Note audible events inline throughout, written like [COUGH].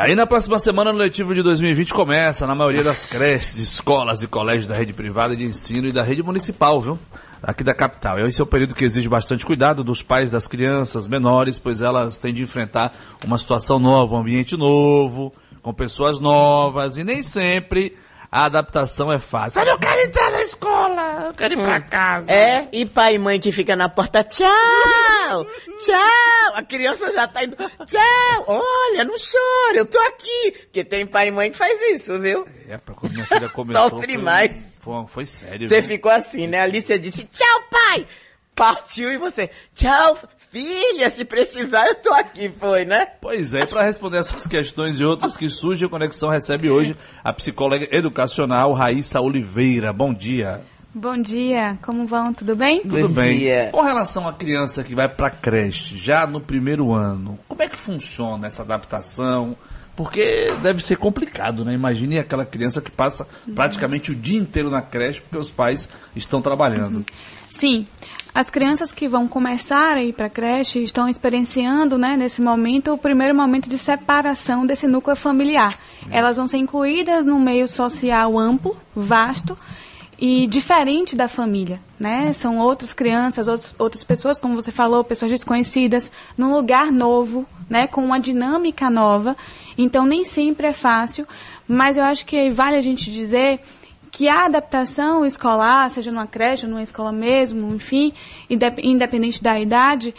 Aí na próxima semana, no letivo de 2020 começa na maioria das creches, escolas e colégios da rede privada de ensino e da rede municipal, viu? Aqui da capital. Esse é o período que exige bastante cuidado dos pais das crianças menores, pois elas têm de enfrentar uma situação nova, um ambiente novo, com pessoas novas e nem sempre a adaptação é fácil. Eu não quero entrar na escola, eu quero ir pra casa. É, e pai e mãe que fica na porta, tchau, tchau, a criança já tá indo, tchau, olha, não chora, eu tô aqui. Porque tem pai e mãe que faz isso, viu? É, pra quando minha filha começou... Sofre foi, mais. Foi, foi sério. Você ficou assim, né? A Alicia disse, tchau, pai! Partiu e você, tchau, filha, se precisar eu tô aqui, foi, né? Pois é, para responder essas [LAUGHS] questões e outras que surgem, a Conexão recebe hoje a psicóloga educacional Raíssa Oliveira. Bom dia. Bom dia, como vão? Tudo bem? Tudo Bom bem. dia. Com relação à criança que vai para creche já no primeiro ano, como é que funciona essa adaptação? Porque deve ser complicado, né? Imagine aquela criança que passa praticamente o dia inteiro na creche porque os pais estão trabalhando. Sim, as crianças que vão começar a ir para a creche estão experienciando, né, nesse momento, o primeiro momento de separação desse núcleo familiar. Elas vão ser incluídas num meio social amplo, vasto e diferente da família, né? São outras crianças, outros, outras pessoas, como você falou, pessoas desconhecidas, num lugar novo, né, com uma dinâmica nova. Então nem sempre é fácil, mas eu acho que vale a gente dizer que a adaptação escolar, seja numa creche, numa escola mesmo, enfim, indep- independente da idade,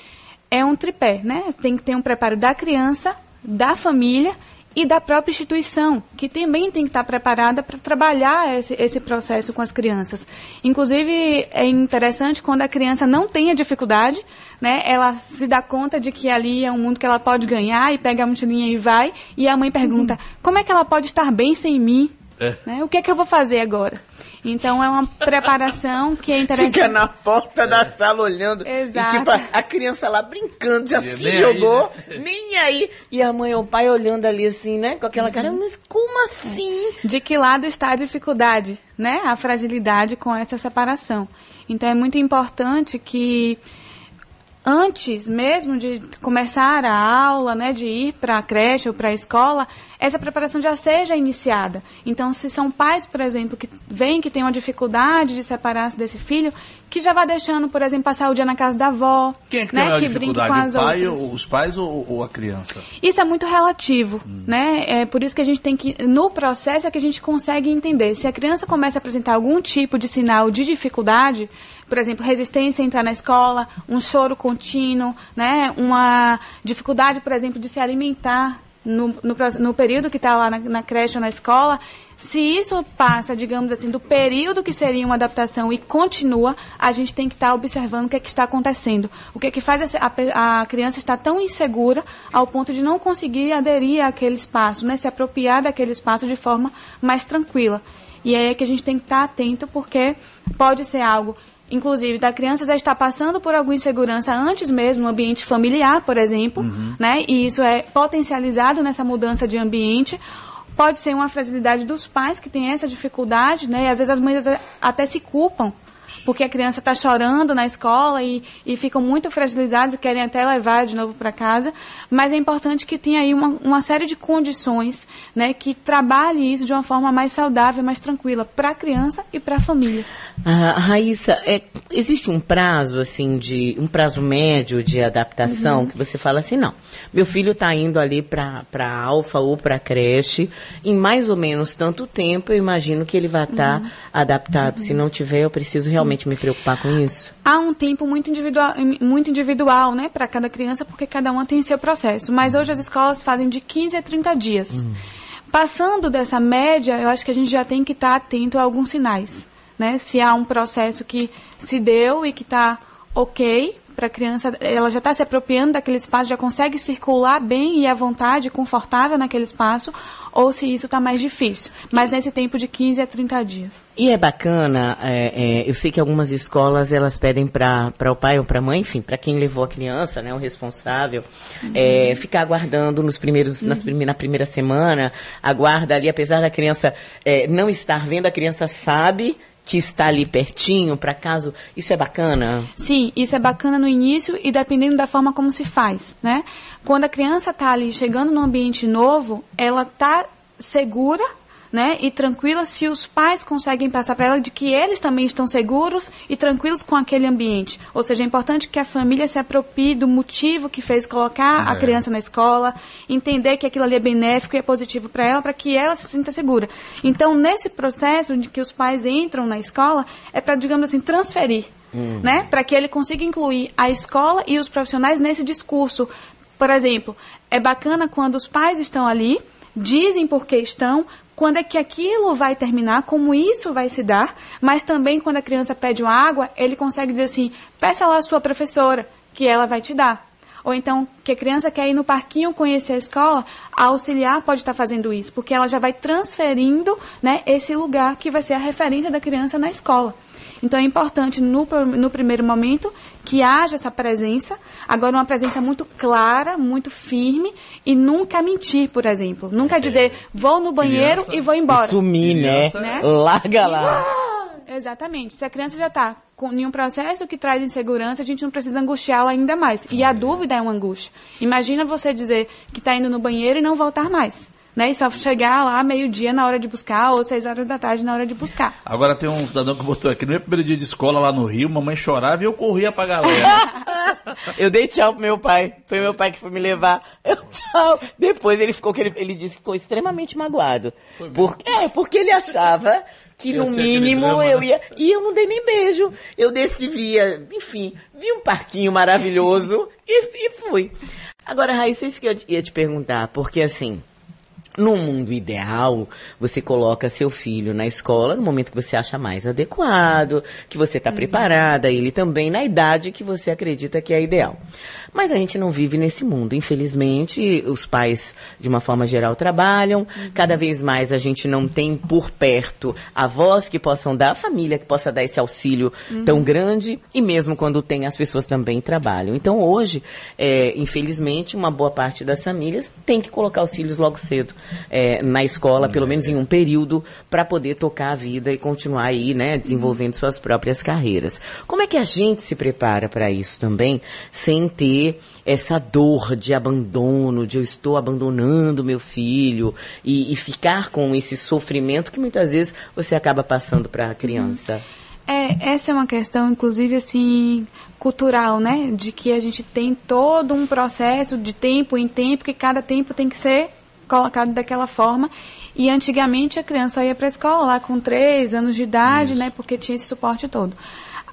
é um tripé, né? Tem que ter um preparo da criança, da família e da própria instituição, que também tem que estar preparada para trabalhar esse, esse processo com as crianças. Inclusive, é interessante quando a criança não tem a dificuldade, né? Ela se dá conta de que ali é um mundo que ela pode ganhar e pega a mochilinha e vai, e a mãe pergunta, como é que ela pode estar bem sem mim? É. Né? O que é que eu vou fazer agora? Então é uma preparação que é interessante. Fica na porta da sala olhando. Exato. E tipo, a, a criança lá brincando, já E se nem jogou, aí, nem aí. E a mãe ou o pai olhando ali assim, né? Com aquela cara, mas como assim? De que lado está a dificuldade, né? A fragilidade com essa separação. Então é muito importante que antes mesmo de começar a aula, né, de ir para a creche ou para a escola, essa preparação já seja iniciada. Então, se são pais, por exemplo, que veem que tem uma dificuldade de separar-se desse filho, que já vá deixando, por exemplo, passar o dia na casa da avó, Quem é que né, tem maior que brinque com dificuldade? as O pai, outras. ou os pais ou, ou a criança? Isso é muito relativo, né? É por isso que a gente tem que, no processo, é que a gente consegue entender. Se a criança começa a apresentar algum tipo de sinal de dificuldade, por exemplo, resistência a entrar na escola, um choro contínuo, né? Uma dificuldade, por exemplo, de se alimentar no, no, no período que está lá na, na creche ou na escola, se isso passa, digamos assim, do período que seria uma adaptação e continua, a gente tem que estar observando o que, é que está acontecendo. O que é que faz a, pe- a criança estar tão insegura ao ponto de não conseguir aderir àquele espaço, né, se apropriar daquele espaço de forma mais tranquila. E aí é que a gente tem que estar atento, porque pode ser algo inclusive da criança já está passando por alguma insegurança antes mesmo no ambiente familiar, por exemplo, né? E isso é potencializado nessa mudança de ambiente. Pode ser uma fragilidade dos pais que têm essa dificuldade, né? E às vezes as mães até se culpam porque a criança está chorando na escola e, e ficam muito fragilizados e querem até levar de novo para casa. Mas é importante que tenha aí uma, uma série de condições né, que trabalhe isso de uma forma mais saudável, mais tranquila para a criança e para a família. Ah, Raíssa, é, existe um prazo, assim, de um prazo médio de adaptação que você fala assim, não, meu filho está indo ali para alfa ou para creche, em mais ou menos tanto tempo, eu imagino que ele vai estar adaptado. Se não tiver, eu preciso realmente me preocupar com isso. Há um tempo muito individual, muito individual né, para cada criança, porque cada uma tem seu processo. Mas hoje as escolas fazem de 15 a 30 dias. Passando dessa média, eu acho que a gente já tem que estar atento a alguns sinais. Né? Se há um processo que se deu e que está ok para a criança, ela já está se apropriando daquele espaço, já consegue circular bem e à vontade, confortável naquele espaço, ou se isso está mais difícil. Mas nesse tempo de 15 a 30 dias. E é bacana, é, é, eu sei que algumas escolas elas pedem para o pai ou para a mãe, enfim, para quem levou a criança, né, o responsável, é, ficar aguardando nos primeiros, nas prime- na primeira semana, aguarda ali, apesar da criança é, não estar vendo, a criança sabe que está ali pertinho, para caso. Isso é bacana? Sim, isso é bacana no início e dependendo da forma como se faz, né? Quando a criança está ali chegando num ambiente novo, ela está segura né, e tranquila se os pais conseguem passar para ela de que eles também estão seguros e tranquilos com aquele ambiente. Ou seja, é importante que a família se aproprie do motivo que fez colocar é. a criança na escola, entender que aquilo ali é benéfico e é positivo para ela, para que ela se sinta segura. Então, nesse processo de que os pais entram na escola, é para, digamos assim, transferir. Hum. Né? Para que ele consiga incluir a escola e os profissionais nesse discurso. Por exemplo, é bacana quando os pais estão ali, dizem por que estão, quando é que aquilo vai terminar, como isso vai se dar, mas também quando a criança pede uma água, ele consegue dizer assim: peça lá a sua professora, que ela vai te dar. Ou então, que a criança quer ir no parquinho conhecer a escola, a auxiliar pode estar fazendo isso, porque ela já vai transferindo né, esse lugar que vai ser a referência da criança na escola. Então é importante no, no primeiro momento que haja essa presença, agora uma presença muito clara, muito firme e nunca mentir, por exemplo. Nunca dizer vou no banheiro criança, e vou embora. Sumir, né? né? [LAUGHS] Larga lá. Exatamente. Se a criança já está em um processo que traz insegurança, a gente não precisa angustiá-la ainda mais. E a dúvida é uma angústia. Imagina você dizer que está indo no banheiro e não voltar mais né? E só chegar lá meio-dia na hora de buscar ou seis horas da tarde na hora de buscar. Agora tem um cidadão que botou aqui, no meu primeiro dia de escola lá no Rio, mamãe chorava e eu corria pra galera. [LAUGHS] eu dei tchau pro meu pai. Foi meu pai que foi me levar. Eu tchau. Depois ele ficou que ele, ele disse que ficou extremamente magoado. Porque, é, porque ele achava que no mínimo drama, eu né? ia. E eu não dei nem beijo. Eu desci, via, enfim, vi um parquinho maravilhoso e, e fui. Agora, Raíssa, isso que eu ia te perguntar, porque assim, no mundo ideal, você coloca seu filho na escola no momento que você acha mais adequado, que você está uhum. preparada, ele também na idade que você acredita que é ideal. Mas a gente não vive nesse mundo. Infelizmente, os pais, de uma forma geral, trabalham. Cada vez mais a gente não tem por perto avós que possam dar, a família que possa dar esse auxílio uhum. tão grande. E mesmo quando tem, as pessoas também trabalham. Então, hoje, é, infelizmente, uma boa parte das famílias tem que colocar os filhos logo cedo é, na escola, pelo menos em um período, para poder tocar a vida e continuar aí, né, desenvolvendo suas próprias carreiras. Como é que a gente se prepara para isso também, sem ter essa dor de abandono, de eu estou abandonando meu filho e, e ficar com esse sofrimento que muitas vezes você acaba passando para a criança? É, essa é uma questão, inclusive, assim, cultural, né? De que a gente tem todo um processo de tempo em tempo, que cada tempo tem que ser colocado daquela forma. E antigamente a criança ia para a escola lá com 3 anos de idade, Isso. né? Porque tinha esse suporte todo.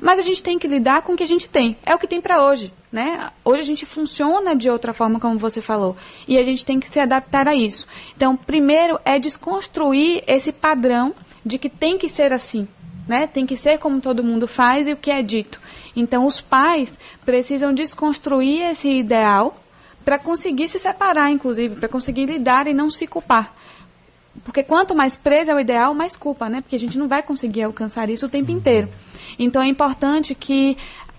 Mas a gente tem que lidar com o que a gente tem. É o que tem para hoje, né? Hoje a gente funciona de outra forma, como você falou. E a gente tem que se adaptar a isso. Então, primeiro é desconstruir esse padrão de que tem que ser assim, né? Tem que ser como todo mundo faz e o que é dito. Então, os pais precisam desconstruir esse ideal para conseguir se separar, inclusive, para conseguir lidar e não se culpar. Porque quanto mais preso ao ideal, mais culpa, né? Porque a gente não vai conseguir alcançar isso o tempo inteiro. Então é importante que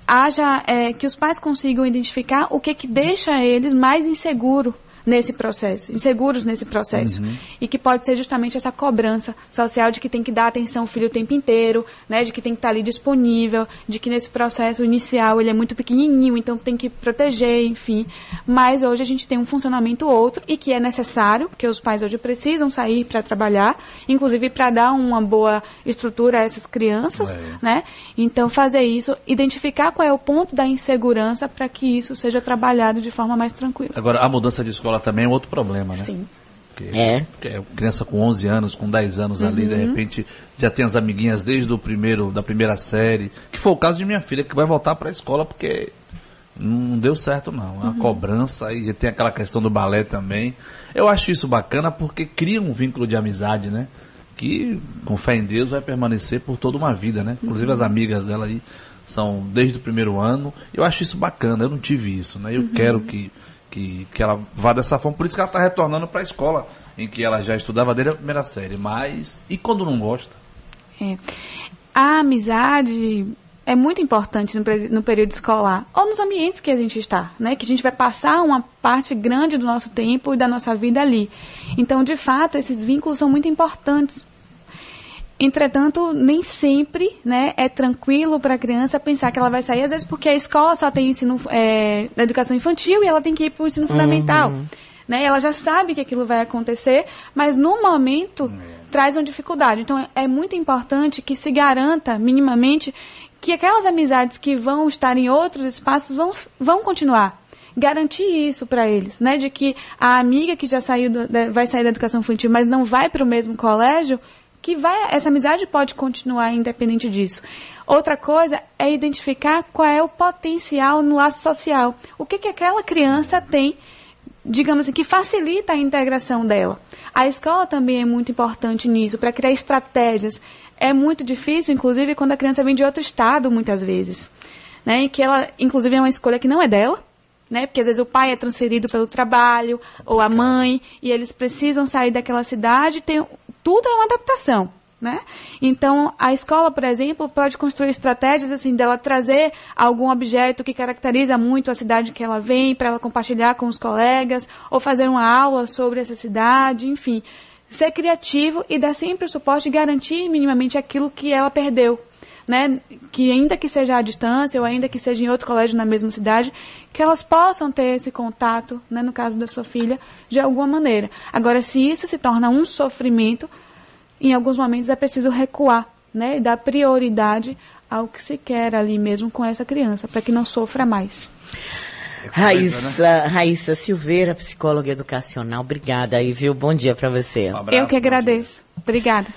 haja, é, que os pais consigam identificar o que que deixa eles mais inseguros nesse processo, inseguros nesse processo. Uhum. E que pode ser justamente essa cobrança social de que tem que dar atenção ao filho o tempo inteiro, né, de que tem que estar ali disponível, de que nesse processo inicial ele é muito pequenininho, então tem que proteger, enfim. Mas hoje a gente tem um funcionamento outro e que é necessário, porque os pais hoje precisam sair para trabalhar, inclusive para dar uma boa estrutura a essas crianças, é. né? Então fazer isso, identificar qual é o ponto da insegurança para que isso seja trabalhado de forma mais tranquila. Agora, a mudança de escola também é outro problema, né? Sim. Porque, é. Porque criança com 11 anos, com 10 anos uhum. ali, de uhum. repente já tem as amiguinhas desde o primeiro, da primeira série. Que foi o caso de minha filha, que vai voltar para a escola porque não deu certo não. A uhum. cobrança e tem aquela questão do balé também. Eu acho isso bacana porque cria um vínculo de amizade, né? Que com fé em Deus vai permanecer por toda uma vida, né? Inclusive uhum. as amigas dela aí são desde o primeiro ano. Eu acho isso bacana, eu não tive isso, né? Eu uhum. quero que que, que ela vá dessa forma. Por isso que ela está retornando para a escola em que ela já estudava desde a primeira série. Mas, e quando não gosta? É. A amizade é muito importante no, no, período escolar, ou nos ambientes que a gente está, né? Que a gente vai passar uma parte grande do nosso tempo e da nossa vida ali. Então, de fato, esses vínculos são muito importantes. Entretanto, nem sempre né, é tranquilo para a criança pensar que ela vai sair, às vezes porque a escola só tem ensino é, da educação infantil e ela tem que ir para o ensino fundamental. Né? Ela já sabe que aquilo vai acontecer, mas no momento traz uma dificuldade. Então é muito importante que se garanta minimamente que aquelas amizades que vão estar em outros espaços vão, vão continuar garantir isso para eles, né? De que a amiga que já saiu do, da, vai sair da educação infantil, mas não vai para o mesmo colégio, que vai, essa amizade pode continuar independente disso. Outra coisa é identificar qual é o potencial no laço social. O que, que aquela criança tem, digamos assim, que facilita a integração dela. A escola também é muito importante nisso, para criar estratégias. É muito difícil, inclusive, quando a criança vem de outro estado, muitas vezes. Né? E que ela, inclusive, é uma escolha que não é dela, né? Porque às vezes o pai é transferido pelo trabalho, ou a mãe, e eles precisam sair daquela cidade, tem, tudo é uma adaptação. Né? Então, a escola, por exemplo, pode construir estratégias assim dela trazer algum objeto que caracteriza muito a cidade que ela vem para ela compartilhar com os colegas, ou fazer uma aula sobre essa cidade, enfim, ser criativo e dar sempre o suporte e garantir minimamente aquilo que ela perdeu, né? Que ainda que seja à distância ou ainda que seja em outro colégio na mesma cidade, que elas possam ter esse contato, né, no caso da sua filha, de alguma maneira. Agora, se isso se torna um sofrimento, em alguns momentos é preciso recuar, né, e dar prioridade ao que se quer ali mesmo com essa criança, para que não sofra mais. Raíssa, Raíssa Silveira, psicóloga educacional, obrigada aí, viu? Bom dia para você. Um abraço, Eu que agradeço. Obrigada.